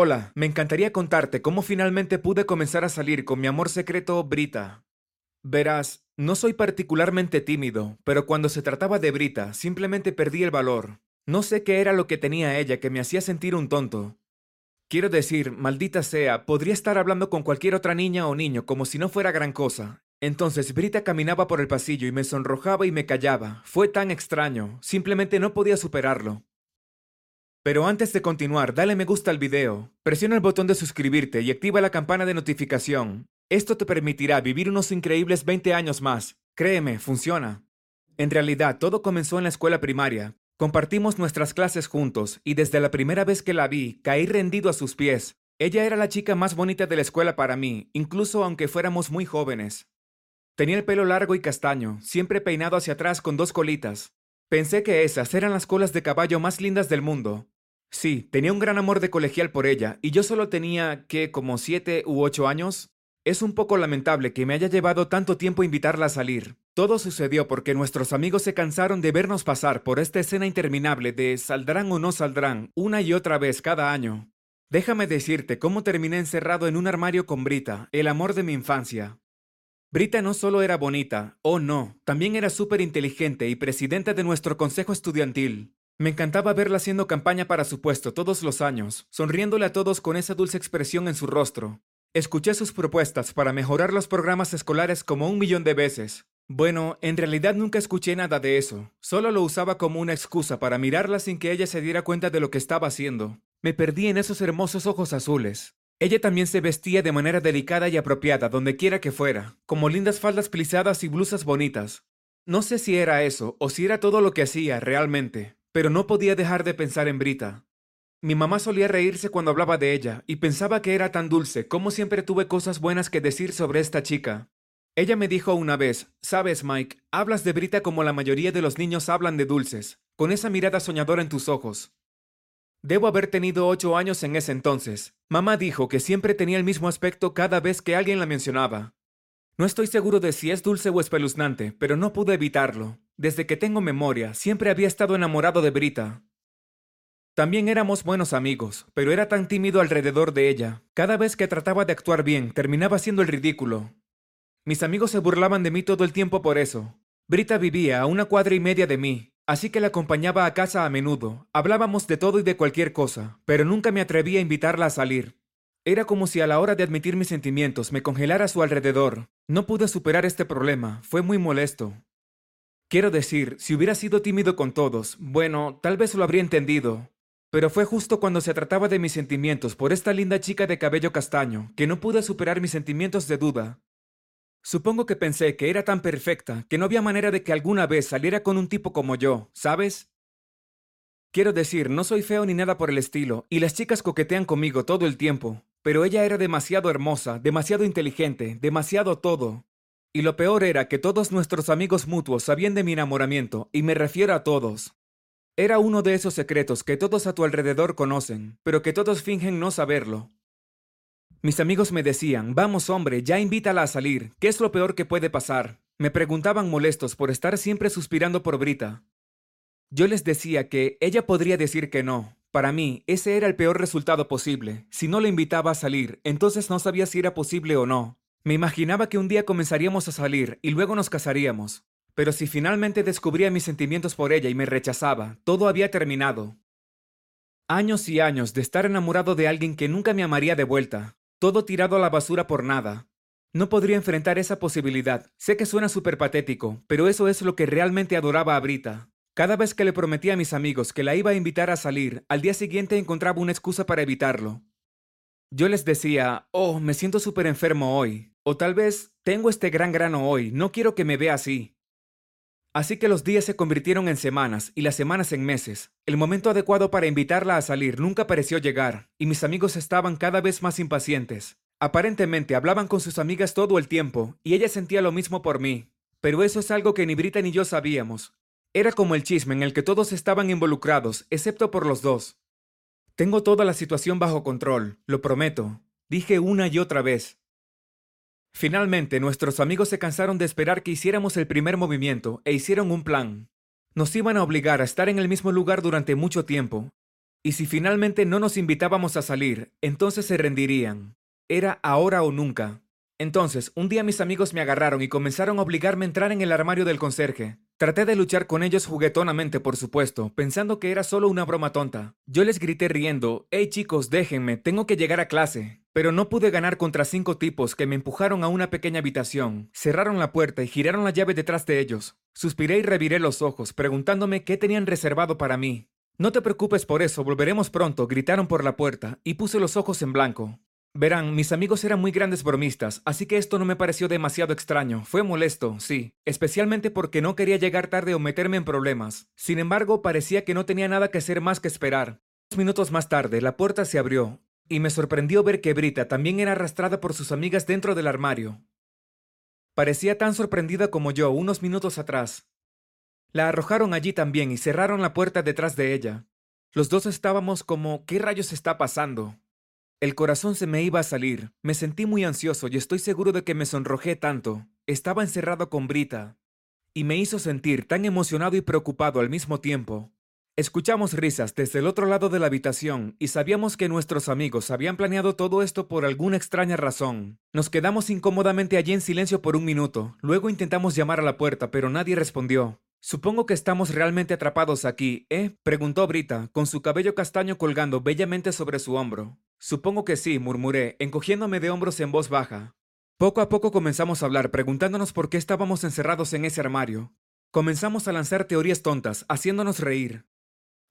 Hola, me encantaría contarte cómo finalmente pude comenzar a salir con mi amor secreto Brita. Verás, no soy particularmente tímido, pero cuando se trataba de Brita, simplemente perdí el valor. No sé qué era lo que tenía ella que me hacía sentir un tonto. Quiero decir, maldita sea, podría estar hablando con cualquier otra niña o niño como si no fuera gran cosa. Entonces Brita caminaba por el pasillo y me sonrojaba y me callaba. Fue tan extraño, simplemente no podía superarlo. Pero antes de continuar, dale me gusta al video, presiona el botón de suscribirte y activa la campana de notificación. Esto te permitirá vivir unos increíbles 20 años más. Créeme, funciona. En realidad, todo comenzó en la escuela primaria. Compartimos nuestras clases juntos y desde la primera vez que la vi, caí rendido a sus pies. Ella era la chica más bonita de la escuela para mí, incluso aunque fuéramos muy jóvenes. Tenía el pelo largo y castaño, siempre peinado hacia atrás con dos colitas. Pensé que esas eran las colas de caballo más lindas del mundo, Sí, tenía un gran amor de colegial por ella, y yo solo tenía, ¿qué? como siete u ocho años. Es un poco lamentable que me haya llevado tanto tiempo invitarla a salir. Todo sucedió porque nuestros amigos se cansaron de vernos pasar por esta escena interminable de saldrán o no saldrán una y otra vez cada año. Déjame decirte cómo terminé encerrado en un armario con Brita, el amor de mi infancia. Brita no solo era bonita, oh no, también era súper inteligente y presidenta de nuestro consejo estudiantil. Me encantaba verla haciendo campaña para su puesto todos los años, sonriéndole a todos con esa dulce expresión en su rostro. Escuché sus propuestas para mejorar los programas escolares como un millón de veces. Bueno, en realidad nunca escuché nada de eso, solo lo usaba como una excusa para mirarla sin que ella se diera cuenta de lo que estaba haciendo. Me perdí en esos hermosos ojos azules. Ella también se vestía de manera delicada y apropiada donde quiera que fuera, como lindas faldas plisadas y blusas bonitas. No sé si era eso o si era todo lo que hacía realmente, pero no podía dejar de pensar en Brita. Mi mamá solía reírse cuando hablaba de ella y pensaba que era tan dulce, como siempre tuve cosas buenas que decir sobre esta chica. Ella me dijo una vez, sabes Mike, hablas de Brita como la mayoría de los niños hablan de dulces, con esa mirada soñadora en tus ojos. Debo haber tenido ocho años en ese entonces. Mamá dijo que siempre tenía el mismo aspecto cada vez que alguien la mencionaba. No estoy seguro de si es dulce o espeluznante, pero no pude evitarlo. Desde que tengo memoria, siempre había estado enamorado de Brita. También éramos buenos amigos, pero era tan tímido alrededor de ella. Cada vez que trataba de actuar bien, terminaba siendo el ridículo. Mis amigos se burlaban de mí todo el tiempo por eso. Brita vivía a una cuadra y media de mí, así que la acompañaba a casa a menudo. Hablábamos de todo y de cualquier cosa, pero nunca me atreví a invitarla a salir. Era como si a la hora de admitir mis sentimientos me congelara a su alrededor. No pude superar este problema, fue muy molesto. Quiero decir, si hubiera sido tímido con todos, bueno, tal vez lo habría entendido. Pero fue justo cuando se trataba de mis sentimientos por esta linda chica de cabello castaño, que no pude superar mis sentimientos de duda. Supongo que pensé que era tan perfecta que no había manera de que alguna vez saliera con un tipo como yo, ¿sabes? Quiero decir, no soy feo ni nada por el estilo, y las chicas coquetean conmigo todo el tiempo, pero ella era demasiado hermosa, demasiado inteligente, demasiado todo. Y lo peor era que todos nuestros amigos mutuos sabían de mi enamoramiento, y me refiero a todos. Era uno de esos secretos que todos a tu alrededor conocen, pero que todos fingen no saberlo. Mis amigos me decían, vamos hombre, ya invítala a salir, ¿qué es lo peor que puede pasar? Me preguntaban molestos por estar siempre suspirando por Brita. Yo les decía que ella podría decir que no. Para mí, ese era el peor resultado posible. Si no la invitaba a salir, entonces no sabía si era posible o no. Me imaginaba que un día comenzaríamos a salir y luego nos casaríamos. Pero si finalmente descubría mis sentimientos por ella y me rechazaba, todo había terminado. Años y años de estar enamorado de alguien que nunca me amaría de vuelta, todo tirado a la basura por nada. No podría enfrentar esa posibilidad. Sé que suena súper patético, pero eso es lo que realmente adoraba a Brita. Cada vez que le prometía a mis amigos que la iba a invitar a salir, al día siguiente encontraba una excusa para evitarlo. Yo les decía, oh, me siento súper enfermo hoy. O tal vez, tengo este gran grano hoy, no quiero que me vea así. Así que los días se convirtieron en semanas y las semanas en meses. El momento adecuado para invitarla a salir nunca pareció llegar, y mis amigos estaban cada vez más impacientes. Aparentemente hablaban con sus amigas todo el tiempo, y ella sentía lo mismo por mí. Pero eso es algo que ni Brita ni yo sabíamos. Era como el chisme en el que todos estaban involucrados, excepto por los dos. Tengo toda la situación bajo control, lo prometo, dije una y otra vez. Finalmente, nuestros amigos se cansaron de esperar que hiciéramos el primer movimiento e hicieron un plan. Nos iban a obligar a estar en el mismo lugar durante mucho tiempo. Y si finalmente no nos invitábamos a salir, entonces se rendirían. Era ahora o nunca. Entonces, un día mis amigos me agarraron y comenzaron a obligarme a entrar en el armario del conserje. Traté de luchar con ellos juguetonamente, por supuesto, pensando que era solo una broma tonta. Yo les grité riendo, hey chicos, déjenme, tengo que llegar a clase. Pero no pude ganar contra cinco tipos que me empujaron a una pequeña habitación, cerraron la puerta y giraron la llave detrás de ellos. Suspiré y reviré los ojos, preguntándome qué tenían reservado para mí. No te preocupes por eso, volveremos pronto, gritaron por la puerta, y puse los ojos en blanco. Verán, mis amigos eran muy grandes bromistas, así que esto no me pareció demasiado extraño. Fue molesto, sí, especialmente porque no quería llegar tarde o meterme en problemas. Sin embargo, parecía que no tenía nada que hacer más que esperar. Dos minutos más tarde, la puerta se abrió, y me sorprendió ver que Brita también era arrastrada por sus amigas dentro del armario. Parecía tan sorprendida como yo unos minutos atrás. La arrojaron allí también y cerraron la puerta detrás de ella. Los dos estábamos como ¿qué rayos está pasando? El corazón se me iba a salir. Me sentí muy ansioso y estoy seguro de que me sonrojé tanto. Estaba encerrado con Brita. Y me hizo sentir tan emocionado y preocupado al mismo tiempo. Escuchamos risas desde el otro lado de la habitación y sabíamos que nuestros amigos habían planeado todo esto por alguna extraña razón. Nos quedamos incómodamente allí en silencio por un minuto. Luego intentamos llamar a la puerta, pero nadie respondió. Supongo que estamos realmente atrapados aquí, ¿eh? preguntó Brita, con su cabello castaño colgando bellamente sobre su hombro. Supongo que sí, murmuré, encogiéndome de hombros en voz baja. Poco a poco comenzamos a hablar, preguntándonos por qué estábamos encerrados en ese armario. Comenzamos a lanzar teorías tontas, haciéndonos reír.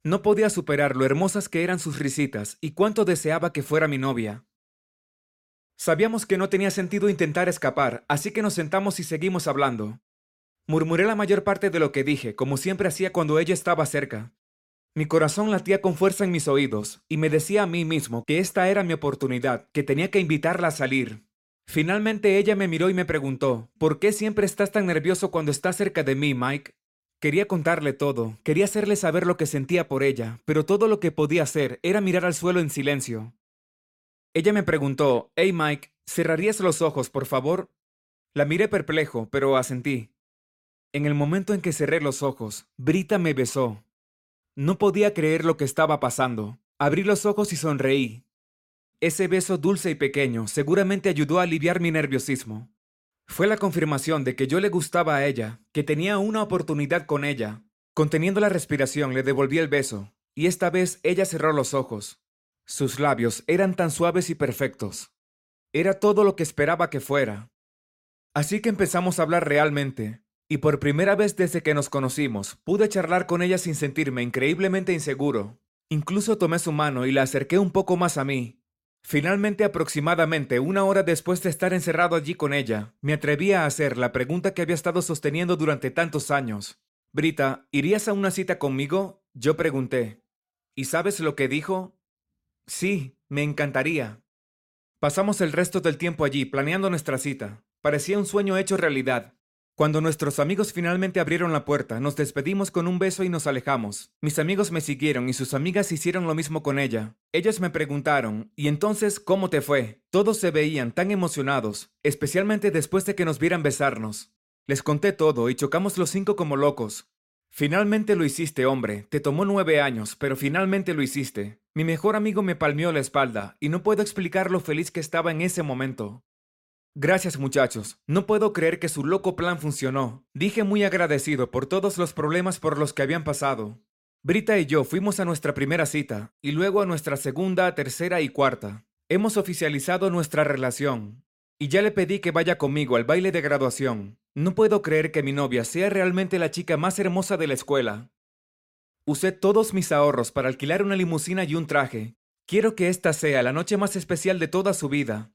No podía superar lo hermosas que eran sus risitas y cuánto deseaba que fuera mi novia. Sabíamos que no tenía sentido intentar escapar, así que nos sentamos y seguimos hablando. Murmuré la mayor parte de lo que dije, como siempre hacía cuando ella estaba cerca. Mi corazón latía con fuerza en mis oídos, y me decía a mí mismo que esta era mi oportunidad, que tenía que invitarla a salir. Finalmente ella me miró y me preguntó, ¿por qué siempre estás tan nervioso cuando estás cerca de mí, Mike? Quería contarle todo, quería hacerle saber lo que sentía por ella, pero todo lo que podía hacer era mirar al suelo en silencio. Ella me preguntó, Hey Mike, ¿cerrarías los ojos, por favor? La miré perplejo, pero asentí. En el momento en que cerré los ojos, Brita me besó. No podía creer lo que estaba pasando. Abrí los ojos y sonreí. Ese beso dulce y pequeño seguramente ayudó a aliviar mi nerviosismo. Fue la confirmación de que yo le gustaba a ella, que tenía una oportunidad con ella. Conteniendo la respiración le devolví el beso, y esta vez ella cerró los ojos. Sus labios eran tan suaves y perfectos. Era todo lo que esperaba que fuera. Así que empezamos a hablar realmente, y por primera vez desde que nos conocimos, pude charlar con ella sin sentirme increíblemente inseguro. Incluso tomé su mano y la acerqué un poco más a mí. Finalmente, aproximadamente una hora después de estar encerrado allí con ella, me atreví a hacer la pregunta que había estado sosteniendo durante tantos años. Brita, ¿irías a una cita conmigo? Yo pregunté. ¿Y sabes lo que dijo? Sí, me encantaría. Pasamos el resto del tiempo allí planeando nuestra cita. Parecía un sueño hecho realidad. Cuando nuestros amigos finalmente abrieron la puerta, nos despedimos con un beso y nos alejamos. Mis amigos me siguieron y sus amigas hicieron lo mismo con ella. Ellos me preguntaron, ¿y entonces cómo te fue? Todos se veían tan emocionados, especialmente después de que nos vieran besarnos. Les conté todo y chocamos los cinco como locos. Finalmente lo hiciste, hombre. Te tomó nueve años, pero finalmente lo hiciste. Mi mejor amigo me palmeó la espalda, y no puedo explicar lo feliz que estaba en ese momento. Gracias muchachos, no puedo creer que su loco plan funcionó. Dije muy agradecido por todos los problemas por los que habían pasado. Brita y yo fuimos a nuestra primera cita, y luego a nuestra segunda, tercera y cuarta. Hemos oficializado nuestra relación. Y ya le pedí que vaya conmigo al baile de graduación. No puedo creer que mi novia sea realmente la chica más hermosa de la escuela. Usé todos mis ahorros para alquilar una limusina y un traje. Quiero que esta sea la noche más especial de toda su vida.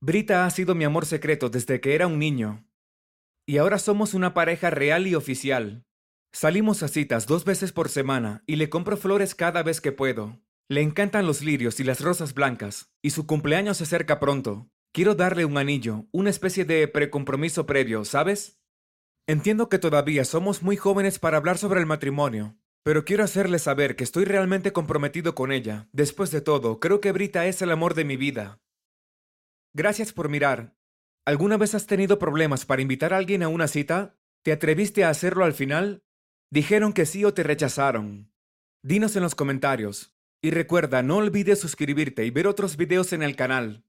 Brita ha sido mi amor secreto desde que era un niño. Y ahora somos una pareja real y oficial. Salimos a citas dos veces por semana y le compro flores cada vez que puedo. Le encantan los lirios y las rosas blancas, y su cumpleaños se acerca pronto. Quiero darle un anillo, una especie de precompromiso previo, ¿sabes? Entiendo que todavía somos muy jóvenes para hablar sobre el matrimonio, pero quiero hacerle saber que estoy realmente comprometido con ella. Después de todo, creo que Brita es el amor de mi vida. Gracias por mirar. ¿Alguna vez has tenido problemas para invitar a alguien a una cita? ¿Te atreviste a hacerlo al final? ¿Dijeron que sí o te rechazaron? Dinos en los comentarios. Y recuerda, no olvides suscribirte y ver otros videos en el canal.